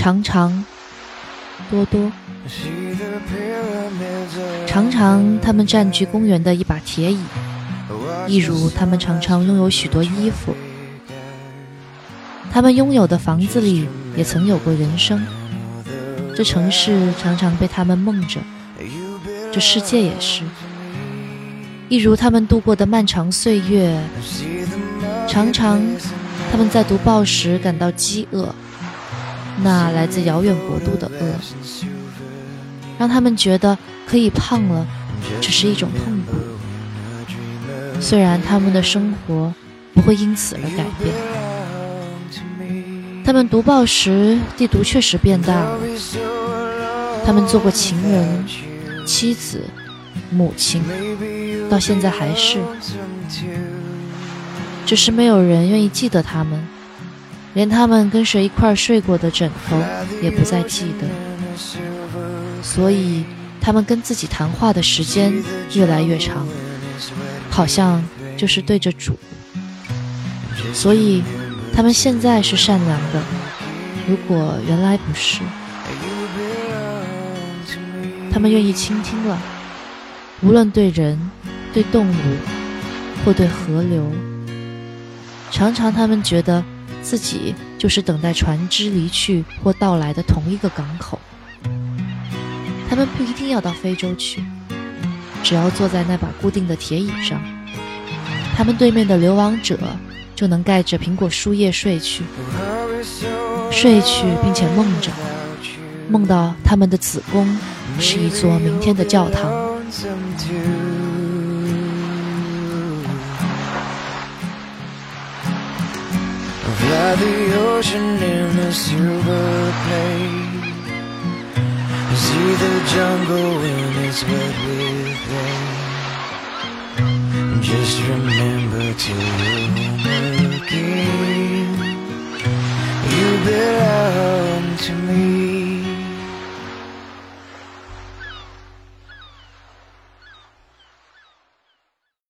常常、多多。常常，他们占据公园的一把铁椅，一如他们常常拥有许多衣服。他们拥有的房子里也曾有过人生。这城市常常被他们梦着，这世界也是。一如他们度过的漫长岁月，常常他们在读报时感到饥饿，那来自遥远国度的饿。让他们觉得可以胖了，只是一种痛苦。虽然他们的生活不会因此而改变。他们读报时，地图确实变大了。他们做过情人、妻子、母亲，到现在还是。只是没有人愿意记得他们，连他们跟谁一块睡过的枕头也不再记得。所以，他们跟自己谈话的时间越来越长，好像就是对着主。所以，他们现在是善良的。如果原来不是，他们愿意倾听了，无论对人、对动物，或对河流。常常，他们觉得自己就是等待船只离去或到来的同一个港口。他们不一定要到非洲去，只要坐在那把固定的铁椅上，他们对面的流亡者就能盖着苹果树叶睡去，睡去，并且梦着，梦到他们的子宫是一座明天的教堂。the ocean in a silver plane See the jungle in it's wet with rain. Just remember to look again You better